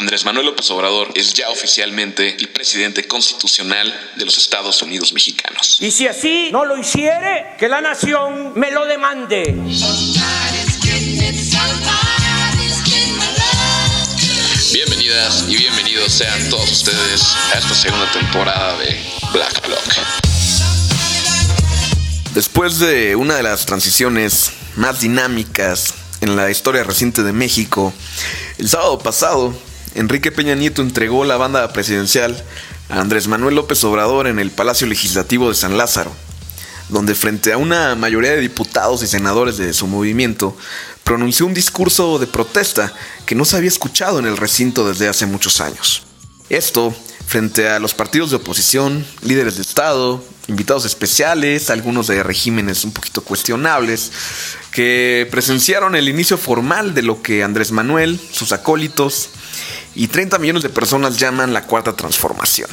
Andrés Manuel López Obrador es ya oficialmente el presidente constitucional de los Estados Unidos mexicanos. Y si así no lo hiciere, que la nación me lo demande. Bienvenidas y bienvenidos sean todos ustedes a esta segunda temporada de Black Block. Después de una de las transiciones más dinámicas en la historia reciente de México, el sábado pasado, Enrique Peña Nieto entregó la banda presidencial a Andrés Manuel López Obrador en el Palacio Legislativo de San Lázaro, donde frente a una mayoría de diputados y senadores de su movimiento, pronunció un discurso de protesta que no se había escuchado en el recinto desde hace muchos años. Esto frente a los partidos de oposición, líderes de Estado, invitados especiales, algunos de regímenes un poquito cuestionables, que presenciaron el inicio formal de lo que Andrés Manuel, sus acólitos y 30 millones de personas llaman la cuarta transformación.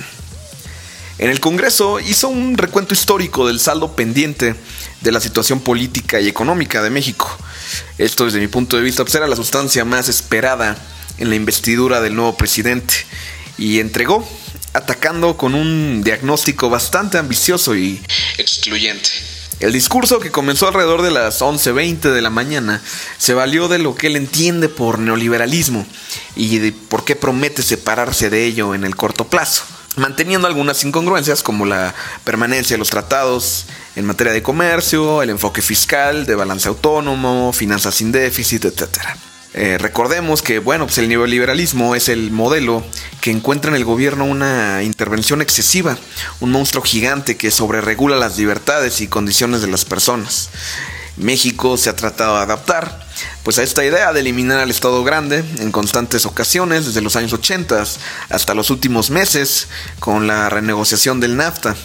En el Congreso hizo un recuento histórico del saldo pendiente de la situación política y económica de México. Esto desde mi punto de vista pues, era la sustancia más esperada en la investidura del nuevo presidente y entregó atacando con un diagnóstico bastante ambicioso y excluyente. El discurso que comenzó alrededor de las 11.20 de la mañana se valió de lo que él entiende por neoliberalismo y de por qué promete separarse de ello en el corto plazo, manteniendo algunas incongruencias como la permanencia de los tratados en materia de comercio, el enfoque fiscal, de balance autónomo, finanzas sin déficit, etcétera. Eh, recordemos que, bueno, pues el neoliberalismo es el modelo que encuentra en el gobierno una intervención excesiva, un monstruo gigante que sobreregula las libertades y condiciones de las personas. México se ha tratado de adaptar pues a esta idea de eliminar al Estado grande en constantes ocasiones desde los años 80 hasta los últimos meses con la renegociación del NAFTA.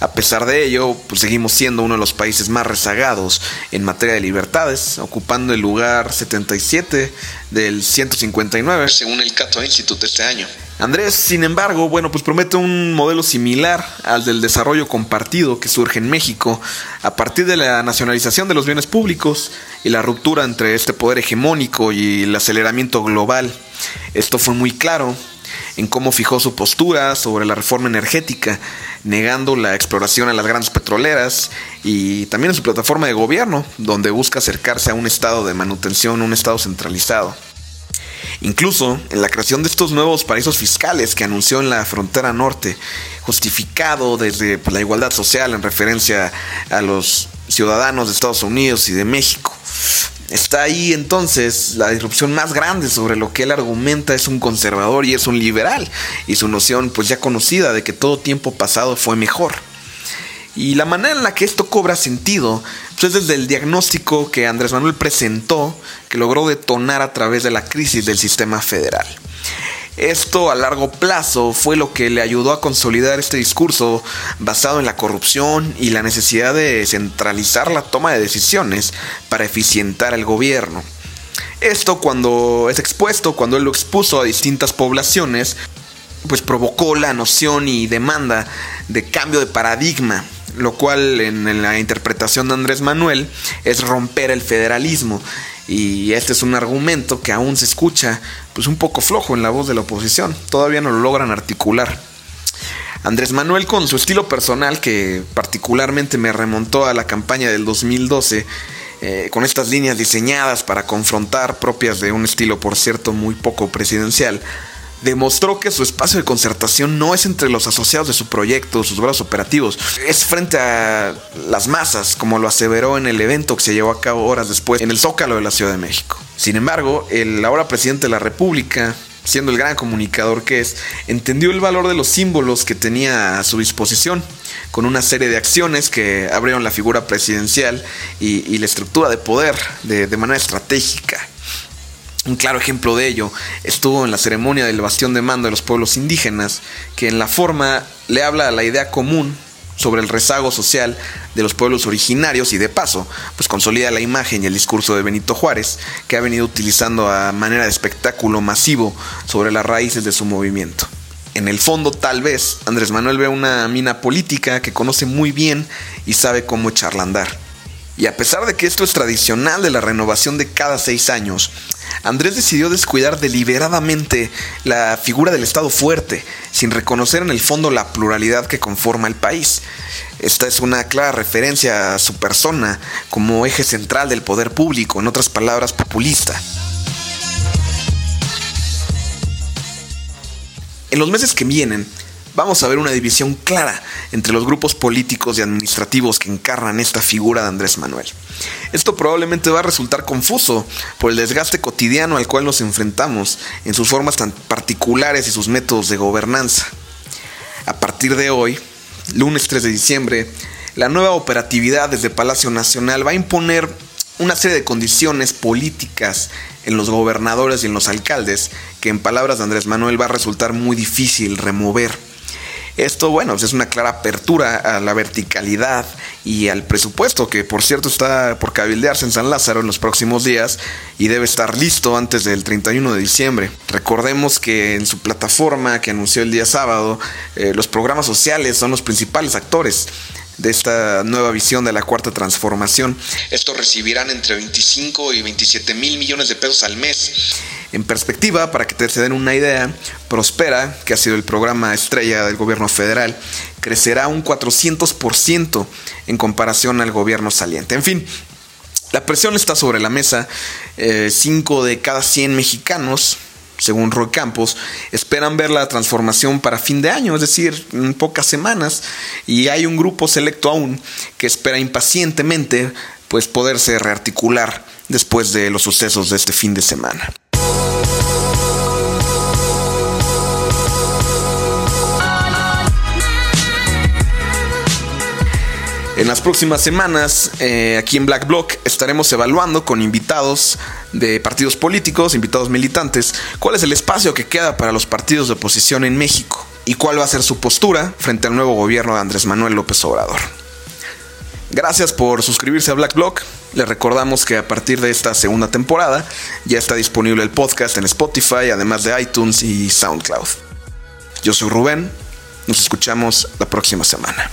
A pesar de ello, pues seguimos siendo uno de los países más rezagados en materia de libertades, ocupando el lugar 77 del 159. Según el Cato Institute este año. Andrés, sin embargo, bueno, pues promete un modelo similar al del desarrollo compartido que surge en México a partir de la nacionalización de los bienes públicos y la ruptura entre este poder hegemónico y el aceleramiento global. Esto fue muy claro en cómo fijó su postura sobre la reforma energética, negando la exploración a las grandes petroleras y también en su plataforma de gobierno, donde busca acercarse a un estado de manutención, un estado centralizado. Incluso en la creación de estos nuevos paraísos fiscales que anunció en la frontera norte, justificado desde pues, la igualdad social en referencia a los ciudadanos de Estados Unidos y de México. Está ahí entonces la disrupción más grande sobre lo que él argumenta es un conservador y es un liberal, y su noción pues ya conocida de que todo tiempo pasado fue mejor. Y la manera en la que esto cobra sentido pues es desde el diagnóstico que Andrés Manuel presentó, que logró detonar a través de la crisis del sistema federal. Esto a largo plazo fue lo que le ayudó a consolidar este discurso basado en la corrupción y la necesidad de centralizar la toma de decisiones para eficientar el gobierno. Esto cuando es expuesto, cuando él lo expuso a distintas poblaciones, pues provocó la noción y demanda de cambio de paradigma, lo cual en la interpretación de Andrés Manuel es romper el federalismo y este es un argumento que aún se escucha pues un poco flojo en la voz de la oposición. Todavía no lo logran articular. Andrés Manuel con su estilo personal que particularmente me remontó a la campaña del 2012 eh, con estas líneas diseñadas para confrontar propias de un estilo por cierto muy poco presidencial demostró que su espacio de concertación no es entre los asociados de su proyecto, sus brazos operativos, es frente a las masas, como lo aseveró en el evento que se llevó a cabo horas después en el Zócalo de la Ciudad de México. Sin embargo, el ahora presidente de la República, siendo el gran comunicador que es, entendió el valor de los símbolos que tenía a su disposición, con una serie de acciones que abrieron la figura presidencial y, la estructura de poder de manera estratégica un claro ejemplo de ello estuvo en la ceremonia del bastión de mando de los pueblos indígenas, que en la forma le habla a la idea común sobre el rezago social de los pueblos originarios y de paso, pues consolida la imagen y el discurso de Benito Juárez, que ha venido utilizando a manera de espectáculo masivo sobre las raíces de su movimiento. En el fondo, tal vez, Andrés Manuel ve una mina política que conoce muy bien y sabe cómo echarla a andar. Y a pesar de que esto es tradicional de la renovación de cada seis años, Andrés decidió descuidar deliberadamente la figura del Estado fuerte, sin reconocer en el fondo la pluralidad que conforma el país. Esta es una clara referencia a su persona como eje central del poder público, en otras palabras, populista. En los meses que vienen, vamos a ver una división clara entre los grupos políticos y administrativos que encarnan esta figura de Andrés Manuel. Esto probablemente va a resultar confuso por el desgaste cotidiano al cual nos enfrentamos en sus formas tan particulares y sus métodos de gobernanza. A partir de hoy, lunes 3 de diciembre, la nueva operatividad desde Palacio Nacional va a imponer una serie de condiciones políticas en los gobernadores y en los alcaldes que en palabras de Andrés Manuel va a resultar muy difícil remover. Esto, bueno, pues es una clara apertura a la verticalidad y al presupuesto, que por cierto está por cabildearse en San Lázaro en los próximos días y debe estar listo antes del 31 de diciembre. Recordemos que en su plataforma que anunció el día sábado, eh, los programas sociales son los principales actores de esta nueva visión de la cuarta transformación. Estos recibirán entre 25 y 27 mil millones de pesos al mes. En perspectiva, para que te se den una idea, Prospera, que ha sido el programa estrella del gobierno federal, crecerá un 400% en comparación al gobierno saliente. En fin, la presión está sobre la mesa. 5 eh, de cada 100 mexicanos según Roy Campos, esperan ver la transformación para fin de año, es decir, en pocas semanas, y hay un grupo selecto aún que espera impacientemente pues poderse rearticular después de los sucesos de este fin de semana. En las próximas semanas, eh, aquí en Black Block, estaremos evaluando con invitados de partidos políticos, invitados militantes, cuál es el espacio que queda para los partidos de oposición en México y cuál va a ser su postura frente al nuevo gobierno de Andrés Manuel López Obrador. Gracias por suscribirse a Black Block. Les recordamos que a partir de esta segunda temporada ya está disponible el podcast en Spotify, además de iTunes y SoundCloud. Yo soy Rubén, nos escuchamos la próxima semana.